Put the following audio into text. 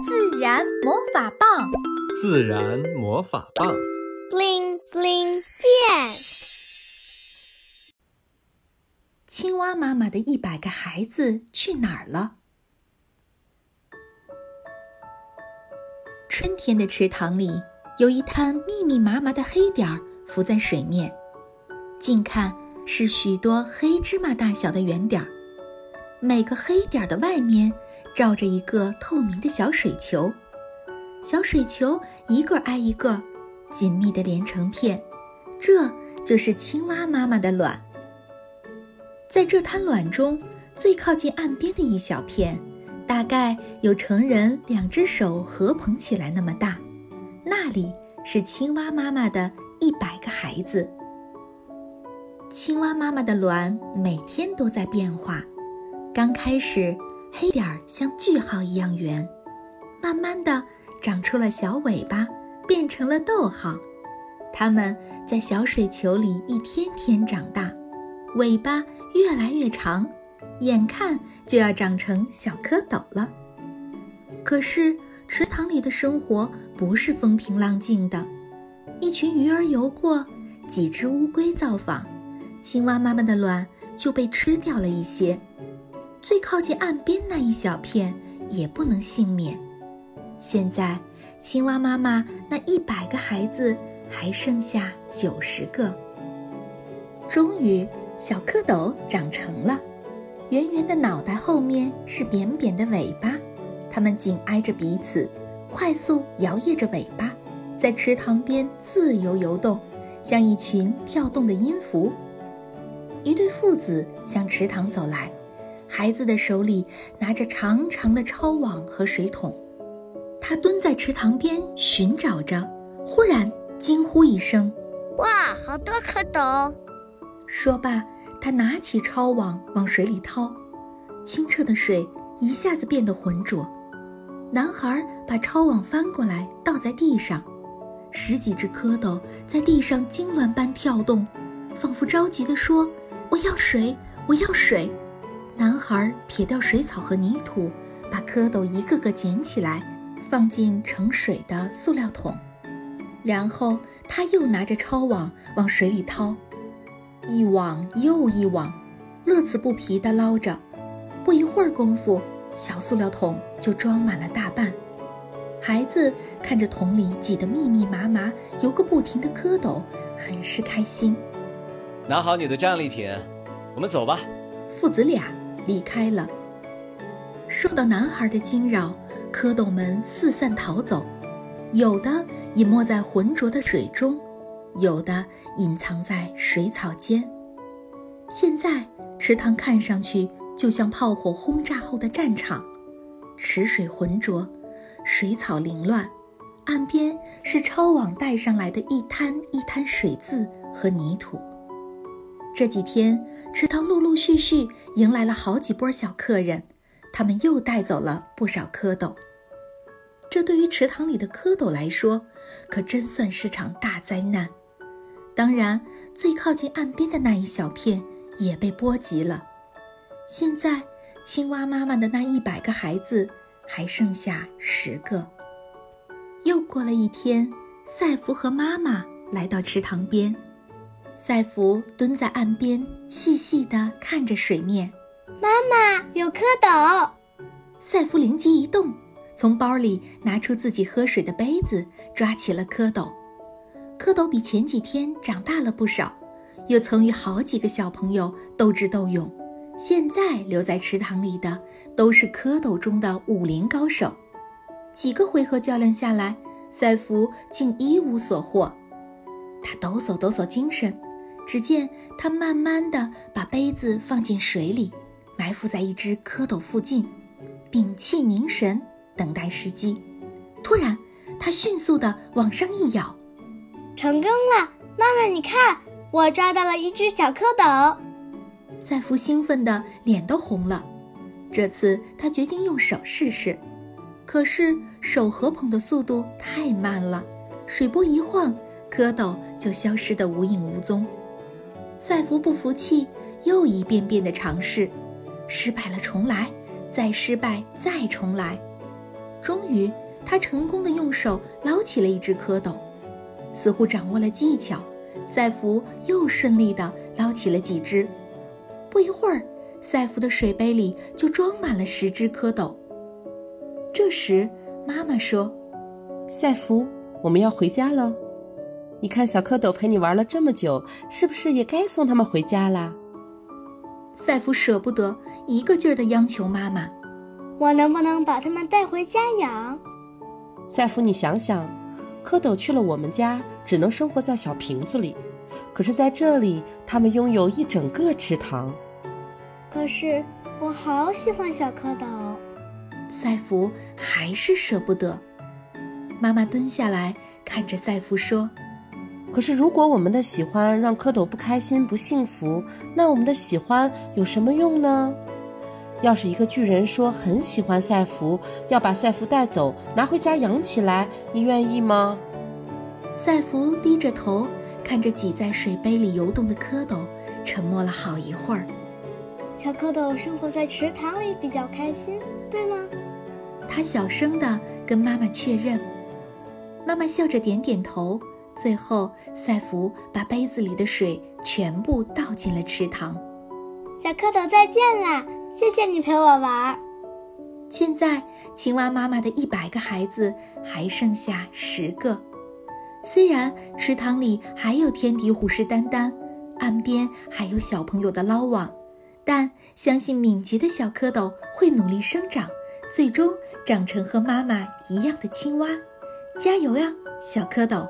自然魔法棒，自然魔法棒，bling bling 变。青蛙妈妈的一百个孩子去哪儿了？春天的池塘里有一滩密密麻麻的黑点儿浮在水面，近看是许多黑芝麻大小的圆点儿，每个黑点儿的外面。罩着一个透明的小水球，小水球一个挨一个，紧密地连成片，这就是青蛙妈妈的卵。在这滩卵中，最靠近岸边的一小片，大概有成人两只手合捧起来那么大，那里是青蛙妈妈的一百个孩子。青蛙妈妈的卵每天都在变化，刚开始。黑点儿像句号一样圆，慢慢的长出了小尾巴，变成了逗号。它们在小水球里一天天长大，尾巴越来越长，眼看就要长成小蝌蚪了。可是池塘里的生活不是风平浪静的，一群鱼儿游过，几只乌龟造访，青蛙妈妈的卵就被吃掉了一些。最靠近岸边那一小片也不能幸免。现在，青蛙妈妈那一百个孩子还剩下九十个。终于，小蝌蚪长成了，圆圆的脑袋后面是扁扁的尾巴，它们紧挨着彼此，快速摇曳着尾巴，在池塘边自由游动，像一群跳动的音符。一对父子向池塘走来。孩子的手里拿着长长的抄网和水桶，他蹲在池塘边寻找着，忽然惊呼一声：“哇，好多蝌蚪！”说罢，他拿起抄网往水里掏，清澈的水一下子变得浑浊。男孩把抄网翻过来倒在地上，十几只蝌蚪在地上痉挛般跳动，仿佛着急地说：“我要水，我要水。”男孩撇掉水草和泥土，把蝌蚪一个个捡起来，放进盛水的塑料桶，然后他又拿着抄网往水里掏，一网又一网，乐此不疲地捞着。不一会儿功夫，小塑料桶就装满了大半。孩子看着桶里挤得密密麻麻、游个不停的蝌蚪，很是开心。拿好你的战利品，我们走吧。父子俩。离开了。受到男孩的惊扰，蝌蚪们四散逃走，有的隐没在浑浊的水中，有的隐藏在水草间。现在池塘看上去就像炮火轰炸后的战场，池水浑浊，水草凌乱，岸边是抄网带上来的一滩一滩水渍和泥土。这几天，池塘陆陆续续迎来了好几波小客人，他们又带走了不少蝌蚪。这对于池塘里的蝌蚪来说，可真算是场大灾难。当然，最靠近岸边的那一小片也被波及了。现在，青蛙妈妈的那一百个孩子还剩下十个。又过了一天，赛弗和妈妈来到池塘边。赛弗蹲在岸边，细细地看着水面。妈妈，有蝌蚪！赛弗灵机一动，从包里拿出自己喝水的杯子，抓起了蝌蚪。蝌蚪比前几天长大了不少，又曾与好几个小朋友斗智斗勇。现在留在池塘里的都是蝌蚪中的武林高手。几个回合较量下来，赛弗竟一无所获。他抖擞抖擞精神。只见他慢慢地把杯子放进水里，埋伏在一只蝌蚪附近，屏气凝神，等待时机。突然，他迅速地往上一咬，成功了！妈妈，你看，我抓到了一只小蝌蚪。赛弗兴奋的脸都红了。这次他决定用手试试，可是手合捧的速度太慢了，水波一晃，蝌蚪就消失得无影无踪。赛弗不服气，又一遍遍的尝试，失败了重来，再失败再重来。终于，他成功的用手捞起了一只蝌蚪，似乎掌握了技巧。赛弗又顺利的捞起了几只。不一会儿，赛弗的水杯里就装满了十只蝌蚪。这时，妈妈说：“赛弗，我们要回家了。你看，小蝌蚪陪你玩了这么久，是不是也该送他们回家啦？”赛弗舍不得，一个劲儿的央求妈妈。我能不能把它们带回家养？赛弗，你想想，蝌蚪去了我们家，只能生活在小瓶子里；可是在这里，它们拥有一整个池塘。可是我好喜欢小蝌蚪。赛弗还是舍不得。妈妈蹲下来看着赛弗说：“可是如果我们的喜欢让蝌蚪不开心、不幸福，那我们的喜欢有什么用呢？”要是一个巨人说很喜欢赛弗，要把赛弗带走，拿回家养起来，你愿意吗？赛弗低着头看着挤在水杯里游动的蝌蚪，沉默了好一会儿。小蝌蚪生活在池塘里比较开心，对吗？他小声地跟妈妈确认。妈妈笑着点点头。最后，赛福把杯子里的水全部倒进了池塘。小蝌蚪再见啦！谢谢你陪我玩。现在，青蛙妈妈的一百个孩子还剩下十个。虽然池塘里还有天敌虎视眈眈，岸边还有小朋友的捞网，但相信敏捷的小蝌蚪会努力生长，最终长成和妈妈一样的青蛙。加油呀，小蝌蚪！